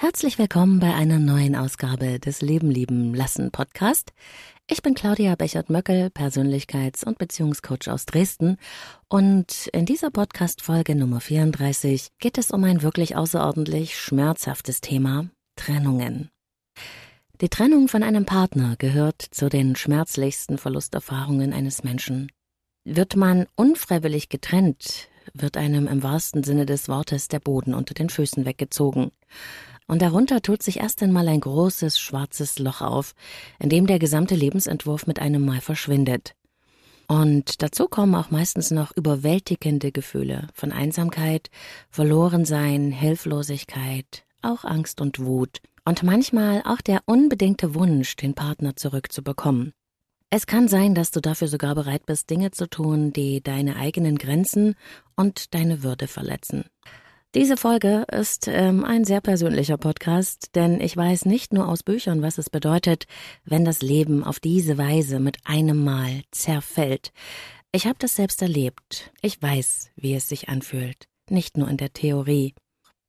Herzlich willkommen bei einer neuen Ausgabe des Leben lieben lassen Podcast. Ich bin Claudia Bechert-Möckel, Persönlichkeits- und Beziehungscoach aus Dresden. Und in dieser Podcast-Folge Nummer 34 geht es um ein wirklich außerordentlich schmerzhaftes Thema, Trennungen. Die Trennung von einem Partner gehört zu den schmerzlichsten Verlusterfahrungen eines Menschen. Wird man unfreiwillig getrennt, wird einem im wahrsten Sinne des Wortes der Boden unter den Füßen weggezogen und darunter tut sich erst einmal ein großes schwarzes Loch auf, in dem der gesamte Lebensentwurf mit einem Mal verschwindet. Und dazu kommen auch meistens noch überwältigende Gefühle von Einsamkeit, Verlorensein, Hilflosigkeit, auch Angst und Wut und manchmal auch der unbedingte Wunsch, den Partner zurückzubekommen. Es kann sein, dass du dafür sogar bereit bist, Dinge zu tun, die deine eigenen Grenzen und deine Würde verletzen. Diese Folge ist ähm, ein sehr persönlicher Podcast, denn ich weiß nicht nur aus Büchern, was es bedeutet, wenn das Leben auf diese Weise mit einem Mal zerfällt. Ich habe das selbst erlebt. Ich weiß, wie es sich anfühlt, nicht nur in der Theorie.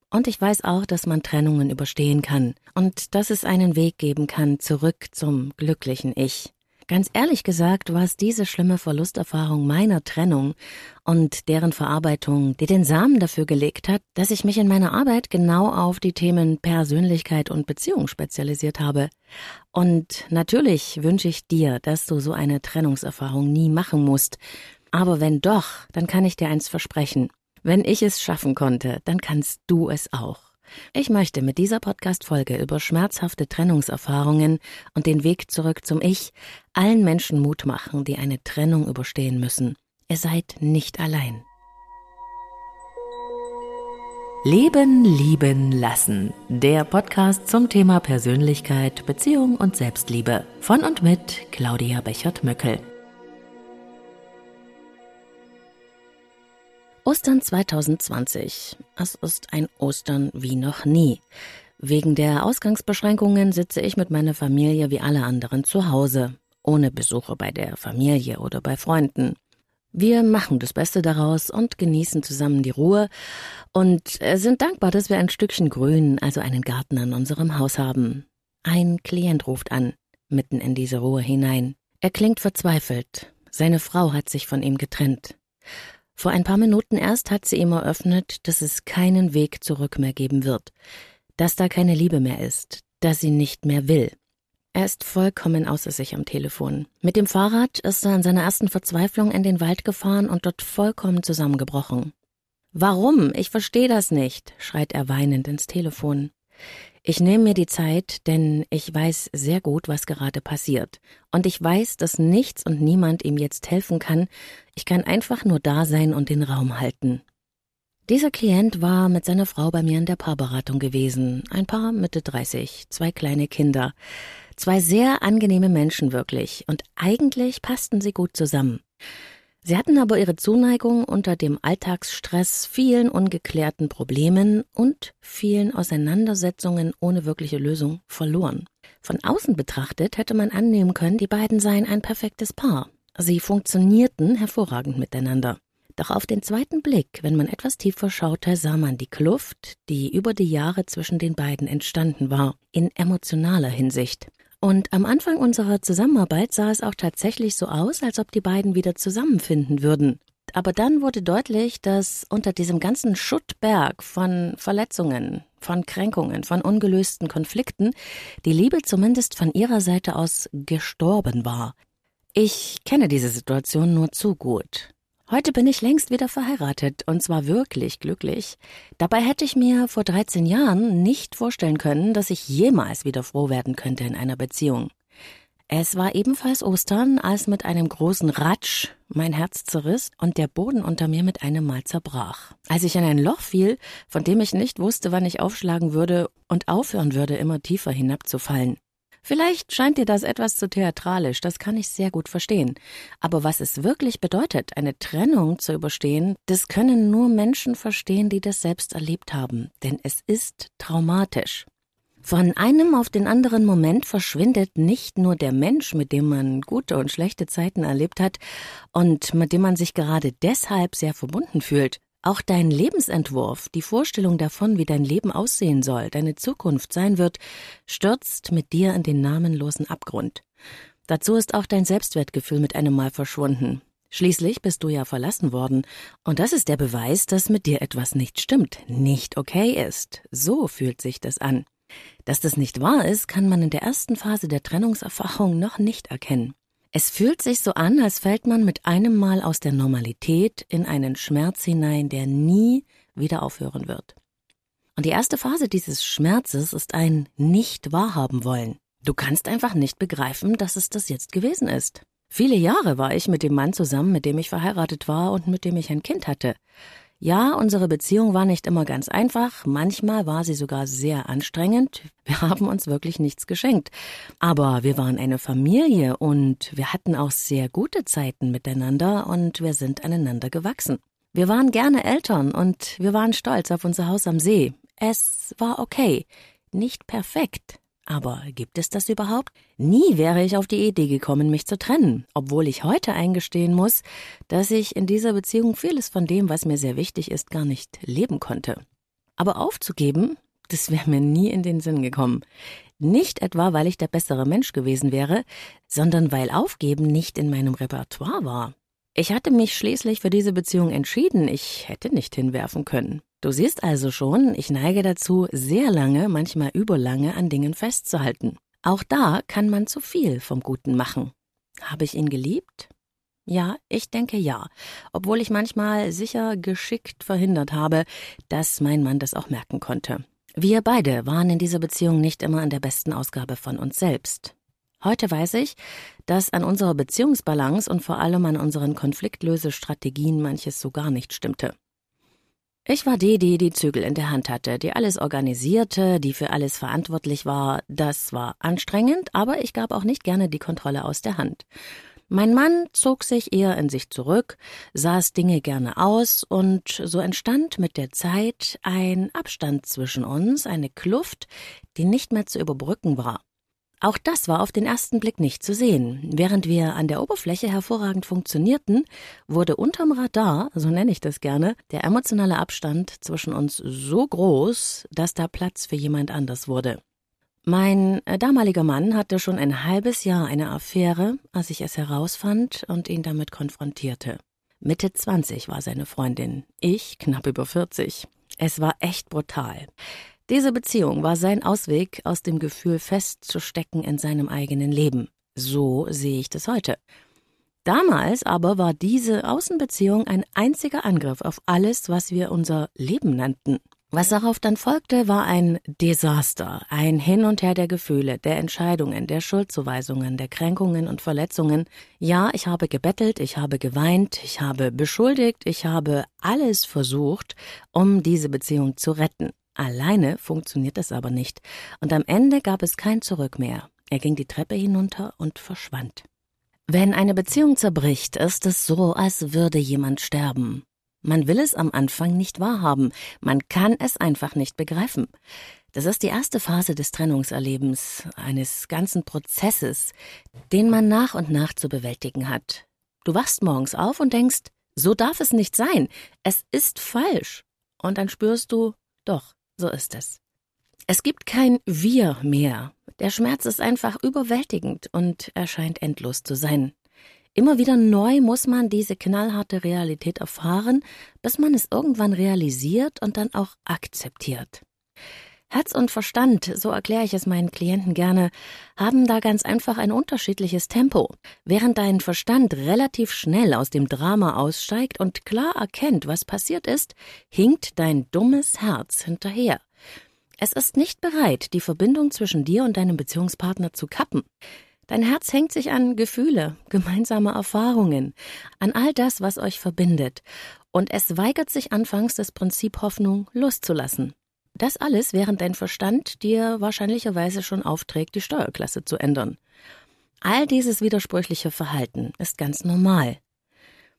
Und ich weiß auch, dass man Trennungen überstehen kann und dass es einen Weg geben kann zurück zum glücklichen Ich. Ganz ehrlich gesagt war es diese schlimme Verlusterfahrung meiner Trennung und deren Verarbeitung, die den Samen dafür gelegt hat, dass ich mich in meiner Arbeit genau auf die Themen Persönlichkeit und Beziehung spezialisiert habe. Und natürlich wünsche ich dir, dass du so eine Trennungserfahrung nie machen musst. Aber wenn doch, dann kann ich dir eins versprechen. Wenn ich es schaffen konnte, dann kannst du es auch. Ich möchte mit dieser Podcast-Folge über schmerzhafte Trennungserfahrungen und den Weg zurück zum Ich allen Menschen Mut machen, die eine Trennung überstehen müssen. Ihr seid nicht allein. Leben, lieben, lassen. Der Podcast zum Thema Persönlichkeit, Beziehung und Selbstliebe. Von und mit Claudia Bechert-Möckel. Ostern 2020. Es ist ein Ostern wie noch nie. Wegen der Ausgangsbeschränkungen sitze ich mit meiner Familie wie alle anderen zu Hause, ohne Besuche bei der Familie oder bei Freunden. Wir machen das Beste daraus und genießen zusammen die Ruhe und sind dankbar, dass wir ein Stückchen Grün, also einen Garten an unserem Haus haben. Ein Klient ruft an, mitten in diese Ruhe hinein. Er klingt verzweifelt. Seine Frau hat sich von ihm getrennt. Vor ein paar Minuten erst hat sie ihm eröffnet, dass es keinen Weg zurück mehr geben wird, dass da keine Liebe mehr ist, dass sie nicht mehr will. Er ist vollkommen außer sich am Telefon. Mit dem Fahrrad ist er in seiner ersten Verzweiflung in den Wald gefahren und dort vollkommen zusammengebrochen. Warum? Ich verstehe das nicht, schreit er weinend ins Telefon. Ich nehme mir die Zeit, denn ich weiß sehr gut, was gerade passiert. Und ich weiß, dass nichts und niemand ihm jetzt helfen kann. Ich kann einfach nur da sein und den Raum halten. Dieser Klient war mit seiner Frau bei mir in der Paarberatung gewesen. Ein Paar Mitte 30, zwei kleine Kinder. Zwei sehr angenehme Menschen wirklich. Und eigentlich passten sie gut zusammen. Sie hatten aber ihre Zuneigung unter dem Alltagsstress, vielen ungeklärten Problemen und vielen Auseinandersetzungen ohne wirkliche Lösung verloren. Von außen betrachtet hätte man annehmen können, die beiden seien ein perfektes Paar. Sie funktionierten hervorragend miteinander. Doch auf den zweiten Blick, wenn man etwas tiefer schaute, sah man die Kluft, die über die Jahre zwischen den beiden entstanden war, in emotionaler Hinsicht. Und am Anfang unserer Zusammenarbeit sah es auch tatsächlich so aus, als ob die beiden wieder zusammenfinden würden. Aber dann wurde deutlich, dass unter diesem ganzen Schuttberg von Verletzungen, von Kränkungen, von ungelösten Konflikten die Liebe zumindest von ihrer Seite aus gestorben war. Ich kenne diese Situation nur zu gut. Heute bin ich längst wieder verheiratet und zwar wirklich glücklich. Dabei hätte ich mir vor 13 Jahren nicht vorstellen können, dass ich jemals wieder froh werden könnte in einer Beziehung. Es war ebenfalls Ostern, als mit einem großen Ratsch mein Herz zerriss und der Boden unter mir mit einem Mal zerbrach. Als ich in ein Loch fiel, von dem ich nicht wusste, wann ich aufschlagen würde und aufhören würde, immer tiefer hinabzufallen. Vielleicht scheint dir das etwas zu theatralisch, das kann ich sehr gut verstehen. Aber was es wirklich bedeutet, eine Trennung zu überstehen, das können nur Menschen verstehen, die das selbst erlebt haben, denn es ist traumatisch. Von einem auf den anderen Moment verschwindet nicht nur der Mensch, mit dem man gute und schlechte Zeiten erlebt hat und mit dem man sich gerade deshalb sehr verbunden fühlt. Auch dein Lebensentwurf, die Vorstellung davon, wie dein Leben aussehen soll, deine Zukunft sein wird, stürzt mit dir in den namenlosen Abgrund. Dazu ist auch dein Selbstwertgefühl mit einem Mal verschwunden. Schließlich bist du ja verlassen worden, und das ist der Beweis, dass mit dir etwas nicht stimmt, nicht okay ist. So fühlt sich das an. Dass das nicht wahr ist, kann man in der ersten Phase der Trennungserfahrung noch nicht erkennen. Es fühlt sich so an, als fällt man mit einem Mal aus der Normalität in einen Schmerz hinein, der nie wieder aufhören wird. Und die erste Phase dieses Schmerzes ist ein Nicht wahrhaben wollen. Du kannst einfach nicht begreifen, dass es das jetzt gewesen ist. Viele Jahre war ich mit dem Mann zusammen, mit dem ich verheiratet war und mit dem ich ein Kind hatte. Ja, unsere Beziehung war nicht immer ganz einfach, manchmal war sie sogar sehr anstrengend, wir haben uns wirklich nichts geschenkt. Aber wir waren eine Familie und wir hatten auch sehr gute Zeiten miteinander und wir sind aneinander gewachsen. Wir waren gerne Eltern und wir waren stolz auf unser Haus am See. Es war okay, nicht perfekt, aber gibt es das überhaupt? Nie wäre ich auf die Idee gekommen, mich zu trennen, obwohl ich heute eingestehen muss, dass ich in dieser Beziehung vieles von dem, was mir sehr wichtig ist, gar nicht leben konnte. Aber aufzugeben, das wäre mir nie in den Sinn gekommen. Nicht etwa, weil ich der bessere Mensch gewesen wäre, sondern weil Aufgeben nicht in meinem Repertoire war. Ich hatte mich schließlich für diese Beziehung entschieden, ich hätte nicht hinwerfen können. Du siehst also schon, ich neige dazu, sehr lange, manchmal überlange an Dingen festzuhalten. Auch da kann man zu viel vom Guten machen. Habe ich ihn geliebt? Ja, ich denke ja, obwohl ich manchmal sicher geschickt verhindert habe, dass mein Mann das auch merken konnte. Wir beide waren in dieser Beziehung nicht immer an der besten Ausgabe von uns selbst. Heute weiß ich, dass an unserer Beziehungsbalance und vor allem an unseren Konfliktlösestrategien manches so gar nicht stimmte. Ich war die, die die Zügel in der Hand hatte, die alles organisierte, die für alles verantwortlich war. Das war anstrengend, aber ich gab auch nicht gerne die Kontrolle aus der Hand. Mein Mann zog sich eher in sich zurück, saß Dinge gerne aus, und so entstand mit der Zeit ein Abstand zwischen uns, eine Kluft, die nicht mehr zu überbrücken war. Auch das war auf den ersten Blick nicht zu sehen. Während wir an der Oberfläche hervorragend funktionierten, wurde unterm Radar, so nenne ich das gerne, der emotionale Abstand zwischen uns so groß, dass da Platz für jemand anders wurde. Mein äh, damaliger Mann hatte schon ein halbes Jahr eine Affäre, als ich es herausfand und ihn damit konfrontierte. Mitte 20 war seine Freundin, ich knapp über 40. Es war echt brutal. Diese Beziehung war sein Ausweg aus dem Gefühl festzustecken in seinem eigenen Leben. So sehe ich das heute. Damals aber war diese Außenbeziehung ein einziger Angriff auf alles, was wir unser Leben nannten. Was darauf dann folgte, war ein Desaster, ein Hin und Her der Gefühle, der Entscheidungen, der Schuldzuweisungen, der Kränkungen und Verletzungen. Ja, ich habe gebettelt, ich habe geweint, ich habe beschuldigt, ich habe alles versucht, um diese Beziehung zu retten. Alleine funktioniert es aber nicht, und am Ende gab es kein Zurück mehr. Er ging die Treppe hinunter und verschwand. Wenn eine Beziehung zerbricht, ist es so, als würde jemand sterben. Man will es am Anfang nicht wahrhaben, man kann es einfach nicht begreifen. Das ist die erste Phase des Trennungserlebens, eines ganzen Prozesses, den man nach und nach zu bewältigen hat. Du wachst morgens auf und denkst, so darf es nicht sein, es ist falsch. Und dann spürst du, doch, so ist es. Es gibt kein Wir mehr. Der Schmerz ist einfach überwältigend und erscheint endlos zu sein. Immer wieder neu muss man diese knallharte Realität erfahren, bis man es irgendwann realisiert und dann auch akzeptiert. Herz und Verstand, so erkläre ich es meinen Klienten gerne, haben da ganz einfach ein unterschiedliches Tempo. Während dein Verstand relativ schnell aus dem Drama aussteigt und klar erkennt, was passiert ist, hinkt dein dummes Herz hinterher. Es ist nicht bereit, die Verbindung zwischen dir und deinem Beziehungspartner zu kappen. Dein Herz hängt sich an Gefühle, gemeinsame Erfahrungen, an all das, was euch verbindet, und es weigert sich anfangs das Prinzip Hoffnung loszulassen. Das alles, während dein Verstand dir wahrscheinlicherweise schon aufträgt, die Steuerklasse zu ändern. All dieses widersprüchliche Verhalten ist ganz normal.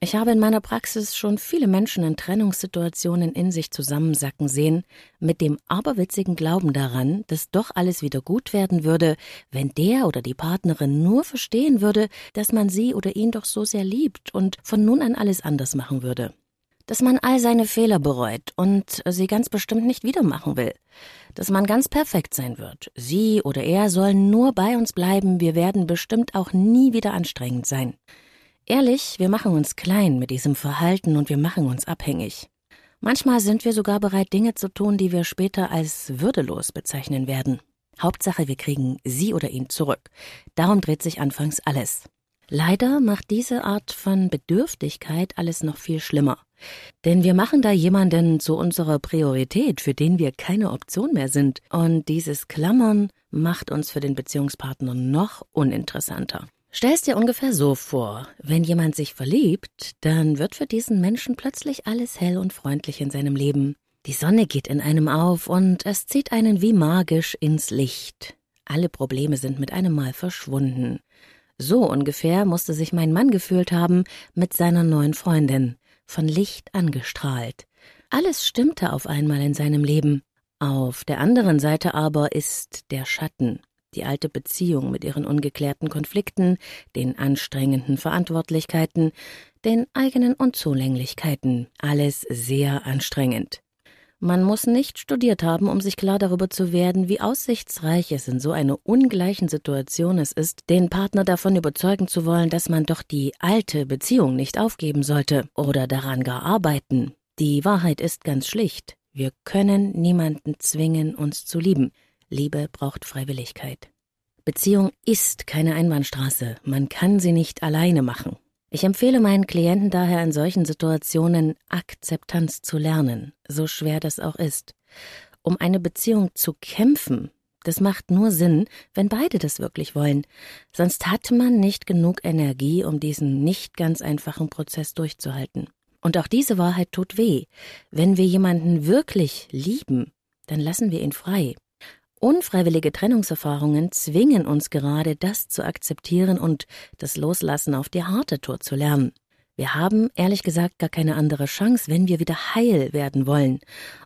Ich habe in meiner Praxis schon viele Menschen in Trennungssituationen in sich zusammensacken sehen, mit dem aberwitzigen Glauben daran, dass doch alles wieder gut werden würde, wenn der oder die Partnerin nur verstehen würde, dass man sie oder ihn doch so sehr liebt und von nun an alles anders machen würde. Dass man all seine Fehler bereut und sie ganz bestimmt nicht wieder machen will, dass man ganz perfekt sein wird. Sie oder er sollen nur bei uns bleiben, wir werden bestimmt auch nie wieder anstrengend sein. Ehrlich, wir machen uns klein mit diesem Verhalten und wir machen uns abhängig. Manchmal sind wir sogar bereit, Dinge zu tun, die wir später als würdelos bezeichnen werden. Hauptsache, wir kriegen sie oder ihn zurück. Darum dreht sich anfangs alles. Leider macht diese Art von Bedürftigkeit alles noch viel schlimmer. Denn wir machen da jemanden zu unserer Priorität, für den wir keine Option mehr sind. Und dieses Klammern macht uns für den Beziehungspartner noch uninteressanter. Stell's dir ungefähr so vor, wenn jemand sich verliebt, dann wird für diesen Menschen plötzlich alles hell und freundlich in seinem Leben. Die Sonne geht in einem auf und es zieht einen wie magisch ins Licht. Alle Probleme sind mit einem Mal verschwunden. So ungefähr musste sich mein Mann gefühlt haben mit seiner neuen Freundin, von Licht angestrahlt. Alles stimmte auf einmal in seinem Leben. Auf der anderen Seite aber ist der Schatten die alte Beziehung mit ihren ungeklärten Konflikten, den anstrengenden Verantwortlichkeiten, den eigenen Unzulänglichkeiten, alles sehr anstrengend. Man muss nicht studiert haben, um sich klar darüber zu werden, wie aussichtsreich es in so einer ungleichen Situation es ist, den Partner davon überzeugen zu wollen, dass man doch die alte Beziehung nicht aufgeben sollte oder daran gar arbeiten. Die Wahrheit ist ganz schlicht. Wir können niemanden zwingen, uns zu lieben. Liebe braucht Freiwilligkeit. Beziehung ist keine Einbahnstraße. Man kann sie nicht alleine machen. Ich empfehle meinen Klienten daher in solchen Situationen Akzeptanz zu lernen, so schwer das auch ist. Um eine Beziehung zu kämpfen, das macht nur Sinn, wenn beide das wirklich wollen. Sonst hat man nicht genug Energie, um diesen nicht ganz einfachen Prozess durchzuhalten. Und auch diese Wahrheit tut weh. Wenn wir jemanden wirklich lieben, dann lassen wir ihn frei. Unfreiwillige Trennungserfahrungen zwingen uns gerade, das zu akzeptieren und das Loslassen auf die harte Tour zu lernen. Wir haben ehrlich gesagt gar keine andere Chance, wenn wir wieder heil werden wollen.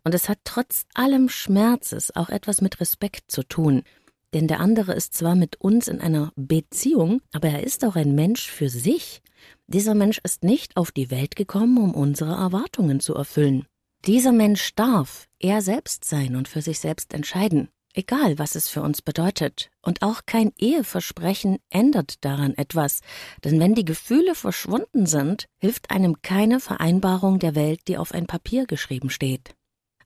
Und es hat trotz allem Schmerzes auch etwas mit Respekt zu tun. Denn der andere ist zwar mit uns in einer Beziehung, aber er ist auch ein Mensch für sich. Dieser Mensch ist nicht auf die Welt gekommen, um unsere Erwartungen zu erfüllen. Dieser Mensch darf er selbst sein und für sich selbst entscheiden. Egal, was es für uns bedeutet. Und auch kein Eheversprechen ändert daran etwas. Denn wenn die Gefühle verschwunden sind, hilft einem keine Vereinbarung der Welt, die auf ein Papier geschrieben steht.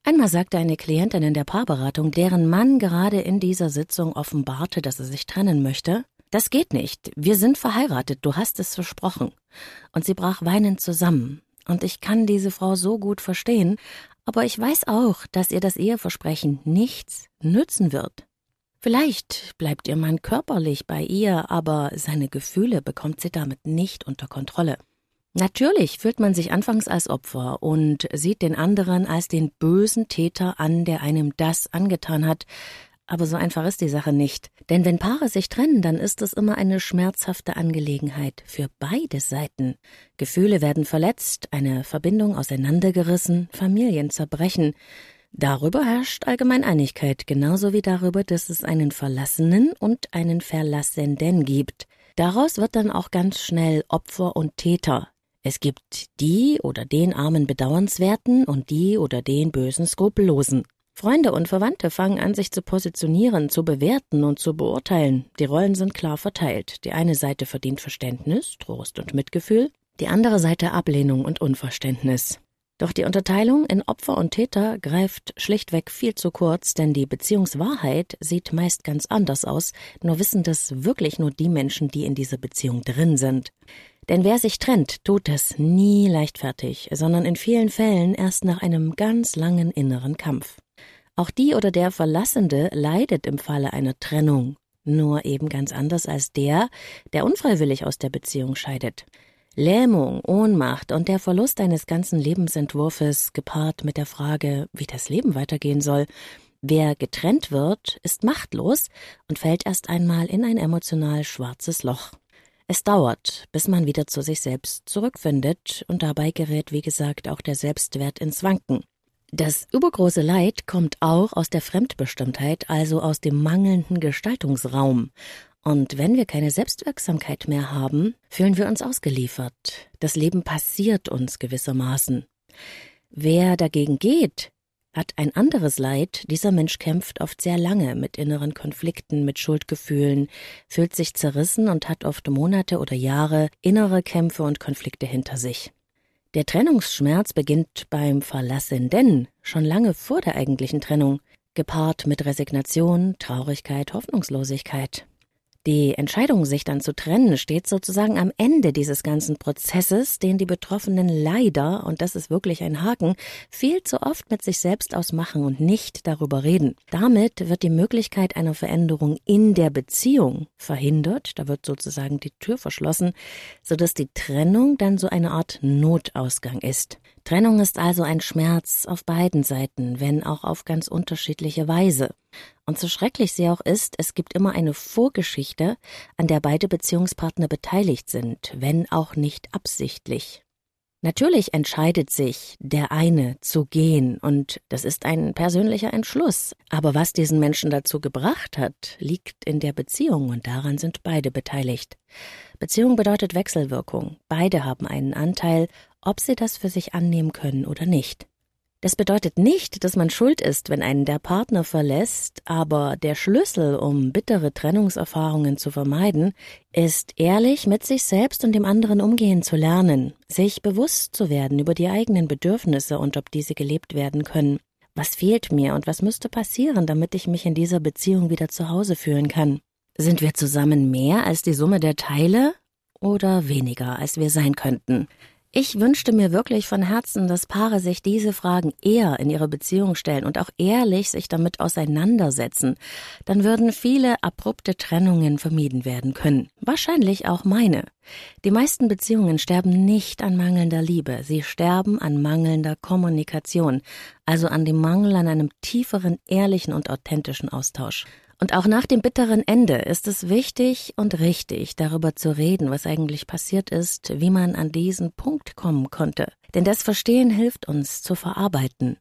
Einmal sagte eine Klientin in der Paarberatung, deren Mann gerade in dieser Sitzung offenbarte, dass er sich trennen möchte, das geht nicht. Wir sind verheiratet, du hast es versprochen. Und sie brach weinend zusammen. Und ich kann diese Frau so gut verstehen, aber ich weiß auch, dass ihr das Eheversprechen nichts nützen wird. Vielleicht bleibt ihr Mann körperlich bei ihr, aber seine Gefühle bekommt sie damit nicht unter Kontrolle. Natürlich fühlt man sich anfangs als Opfer und sieht den anderen als den bösen Täter an, der einem das angetan hat, aber so einfach ist die Sache nicht. Denn wenn Paare sich trennen, dann ist es immer eine schmerzhafte Angelegenheit für beide Seiten. Gefühle werden verletzt, eine Verbindung auseinandergerissen, Familien zerbrechen. Darüber herrscht allgemein Einigkeit, genauso wie darüber, dass es einen Verlassenen und einen Verlassenden gibt. Daraus wird dann auch ganz schnell Opfer und Täter. Es gibt die oder den armen Bedauernswerten und die oder den bösen Skrupellosen. Freunde und Verwandte fangen an, sich zu positionieren, zu bewerten und zu beurteilen. Die Rollen sind klar verteilt. Die eine Seite verdient Verständnis, Trost und Mitgefühl, die andere Seite Ablehnung und Unverständnis. Doch die Unterteilung in Opfer und Täter greift schlichtweg viel zu kurz, denn die Beziehungswahrheit sieht meist ganz anders aus, nur wissen das wirklich nur die Menschen, die in dieser Beziehung drin sind. Denn wer sich trennt, tut das nie leichtfertig, sondern in vielen Fällen erst nach einem ganz langen inneren Kampf. Auch die oder der Verlassende leidet im Falle einer Trennung, nur eben ganz anders als der, der unfreiwillig aus der Beziehung scheidet. Lähmung, Ohnmacht und der Verlust eines ganzen Lebensentwurfes gepaart mit der Frage, wie das Leben weitergehen soll. Wer getrennt wird, ist machtlos und fällt erst einmal in ein emotional schwarzes Loch. Es dauert, bis man wieder zu sich selbst zurückfindet, und dabei gerät, wie gesagt, auch der Selbstwert ins Wanken. Das übergroße Leid kommt auch aus der Fremdbestimmtheit, also aus dem mangelnden Gestaltungsraum. Und wenn wir keine Selbstwirksamkeit mehr haben, fühlen wir uns ausgeliefert. Das Leben passiert uns gewissermaßen. Wer dagegen geht, hat ein anderes Leid. Dieser Mensch kämpft oft sehr lange mit inneren Konflikten, mit Schuldgefühlen, fühlt sich zerrissen und hat oft Monate oder Jahre innere Kämpfe und Konflikte hinter sich. Der Trennungsschmerz beginnt beim Verlassenden schon lange vor der eigentlichen Trennung, gepaart mit Resignation, Traurigkeit, Hoffnungslosigkeit. Die Entscheidung, sich dann zu trennen, steht sozusagen am Ende dieses ganzen Prozesses, den die Betroffenen leider, und das ist wirklich ein Haken, viel zu oft mit sich selbst ausmachen und nicht darüber reden. Damit wird die Möglichkeit einer Veränderung in der Beziehung verhindert, da wird sozusagen die Tür verschlossen, sodass die Trennung dann so eine Art Notausgang ist. Trennung ist also ein Schmerz auf beiden Seiten, wenn auch auf ganz unterschiedliche Weise. Und so schrecklich sie auch ist, es gibt immer eine Vorgeschichte, an der beide Beziehungspartner beteiligt sind, wenn auch nicht absichtlich. Natürlich entscheidet sich der eine zu gehen, und das ist ein persönlicher Entschluss. Aber was diesen Menschen dazu gebracht hat, liegt in der Beziehung, und daran sind beide beteiligt. Beziehung bedeutet Wechselwirkung. Beide haben einen Anteil ob sie das für sich annehmen können oder nicht. Das bedeutet nicht, dass man schuld ist, wenn einen der Partner verlässt, aber der Schlüssel, um bittere Trennungserfahrungen zu vermeiden, ist ehrlich mit sich selbst und dem anderen umgehen zu lernen, sich bewusst zu werden über die eigenen Bedürfnisse und ob diese gelebt werden können. Was fehlt mir und was müsste passieren, damit ich mich in dieser Beziehung wieder zu Hause fühlen kann? Sind wir zusammen mehr als die Summe der Teile oder weniger, als wir sein könnten? Ich wünschte mir wirklich von Herzen, dass Paare sich diese Fragen eher in ihre Beziehung stellen und auch ehrlich sich damit auseinandersetzen. Dann würden viele abrupte Trennungen vermieden werden können. Wahrscheinlich auch meine. Die meisten Beziehungen sterben nicht an mangelnder Liebe, sie sterben an mangelnder Kommunikation, also an dem Mangel an einem tieferen, ehrlichen und authentischen Austausch. Und auch nach dem bitteren Ende ist es wichtig und richtig, darüber zu reden, was eigentlich passiert ist, wie man an diesen Punkt kommen konnte. Denn das Verstehen hilft uns zu verarbeiten.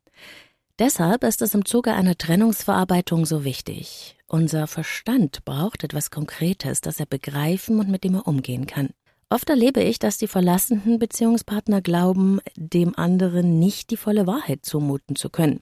Deshalb ist es im Zuge einer Trennungsverarbeitung so wichtig. Unser Verstand braucht etwas Konkretes, das er begreifen und mit dem er umgehen kann. Oft erlebe ich, dass die verlassenen Beziehungspartner glauben, dem anderen nicht die volle Wahrheit zumuten zu können.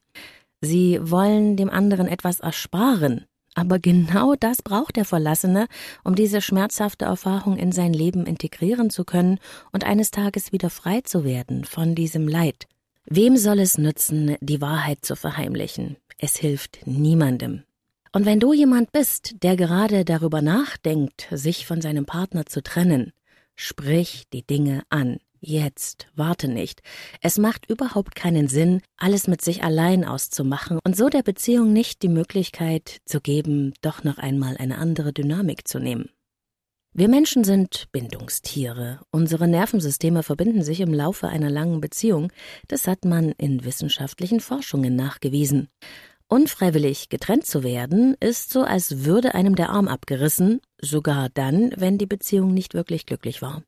Sie wollen dem anderen etwas ersparen, aber genau das braucht der Verlassene, um diese schmerzhafte Erfahrung in sein Leben integrieren zu können und eines Tages wieder frei zu werden von diesem Leid. Wem soll es nützen, die Wahrheit zu verheimlichen? Es hilft niemandem. Und wenn du jemand bist, der gerade darüber nachdenkt, sich von seinem Partner zu trennen, sprich die Dinge an. Jetzt, warte nicht. Es macht überhaupt keinen Sinn, alles mit sich allein auszumachen und so der Beziehung nicht die Möglichkeit zu geben, doch noch einmal eine andere Dynamik zu nehmen. Wir Menschen sind Bindungstiere. Unsere Nervensysteme verbinden sich im Laufe einer langen Beziehung. Das hat man in wissenschaftlichen Forschungen nachgewiesen. Unfreiwillig getrennt zu werden, ist so, als würde einem der Arm abgerissen, sogar dann, wenn die Beziehung nicht wirklich glücklich war.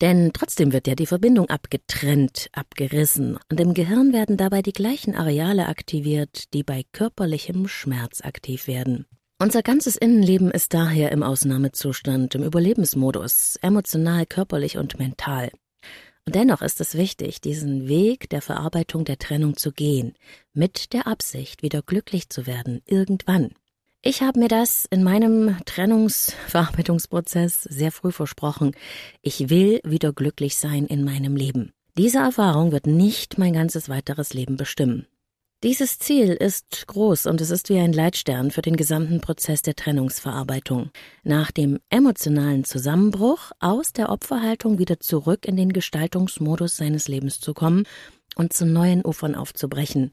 Denn trotzdem wird ja die Verbindung abgetrennt, abgerissen, und im Gehirn werden dabei die gleichen Areale aktiviert, die bei körperlichem Schmerz aktiv werden. Unser ganzes Innenleben ist daher im Ausnahmezustand, im Überlebensmodus, emotional, körperlich und mental. Und dennoch ist es wichtig, diesen Weg der Verarbeitung der Trennung zu gehen, mit der Absicht, wieder glücklich zu werden, irgendwann. Ich habe mir das in meinem Trennungsverarbeitungsprozess sehr früh versprochen. Ich will wieder glücklich sein in meinem Leben. Diese Erfahrung wird nicht mein ganzes weiteres Leben bestimmen. Dieses Ziel ist groß und es ist wie ein Leitstern für den gesamten Prozess der Trennungsverarbeitung. Nach dem emotionalen Zusammenbruch aus der Opferhaltung wieder zurück in den Gestaltungsmodus seines Lebens zu kommen und zu neuen Ufern aufzubrechen.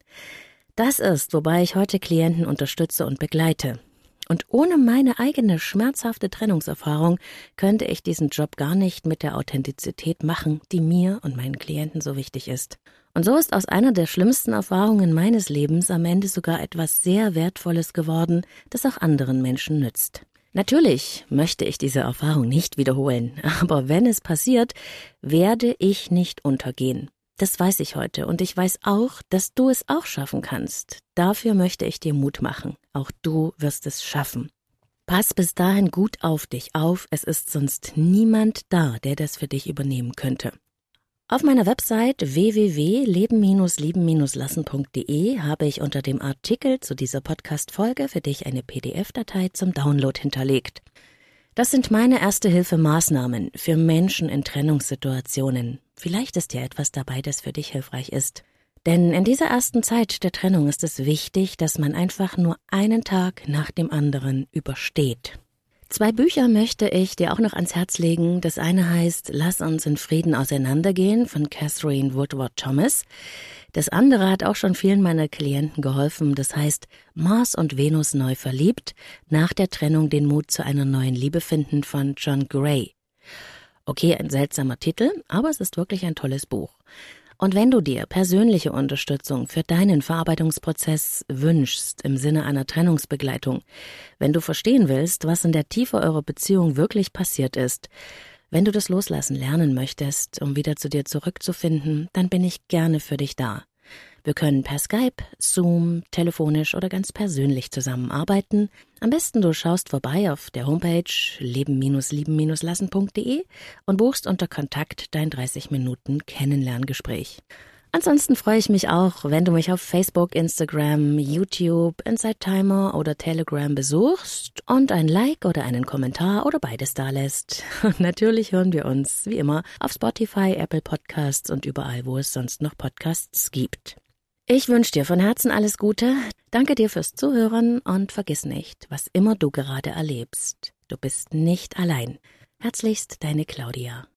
Das ist, wobei ich heute Klienten unterstütze und begleite. Und ohne meine eigene schmerzhafte Trennungserfahrung könnte ich diesen Job gar nicht mit der Authentizität machen, die mir und meinen Klienten so wichtig ist. Und so ist aus einer der schlimmsten Erfahrungen meines Lebens am Ende sogar etwas sehr Wertvolles geworden, das auch anderen Menschen nützt. Natürlich möchte ich diese Erfahrung nicht wiederholen, aber wenn es passiert, werde ich nicht untergehen. Das weiß ich heute und ich weiß auch, dass du es auch schaffen kannst. Dafür möchte ich dir Mut machen. Auch du wirst es schaffen. Pass bis dahin gut auf dich auf, es ist sonst niemand da, der das für dich übernehmen könnte. Auf meiner Website www.leben-lieben-lassen.de habe ich unter dem Artikel zu dieser Podcast-Folge für dich eine PDF-Datei zum Download hinterlegt. Das sind meine Erste-Hilfe-Maßnahmen für Menschen in Trennungssituationen. Vielleicht ist ja etwas dabei, das für dich hilfreich ist. Denn in dieser ersten Zeit der Trennung ist es wichtig, dass man einfach nur einen Tag nach dem anderen übersteht. Zwei Bücher möchte ich dir auch noch ans Herz legen. Das eine heißt Lass uns in Frieden auseinandergehen von Catherine Woodward Thomas. Das andere hat auch schon vielen meiner Klienten geholfen. Das heißt Mars und Venus neu verliebt, nach der Trennung den Mut zu einer neuen Liebe finden von John Gray. Okay, ein seltsamer Titel, aber es ist wirklich ein tolles Buch. Und wenn du dir persönliche Unterstützung für deinen Verarbeitungsprozess wünschst im Sinne einer Trennungsbegleitung, wenn du verstehen willst, was in der Tiefe eurer Beziehung wirklich passiert ist, wenn du das Loslassen lernen möchtest, um wieder zu dir zurückzufinden, dann bin ich gerne für dich da. Wir können per Skype, Zoom, telefonisch oder ganz persönlich zusammenarbeiten. Am besten du schaust vorbei auf der Homepage leben-lieben-lassen.de und buchst unter Kontakt dein 30 Minuten Kennenlerngespräch. Ansonsten freue ich mich auch, wenn du mich auf Facebook, Instagram, YouTube, Inside Timer oder Telegram besuchst und ein Like oder einen Kommentar oder beides da lässt. Und natürlich hören wir uns, wie immer, auf Spotify, Apple Podcasts und überall, wo es sonst noch Podcasts gibt. Ich wünsche dir von Herzen alles Gute, danke dir fürs Zuhören und vergiss nicht, was immer du gerade erlebst, du bist nicht allein. Herzlichst deine Claudia.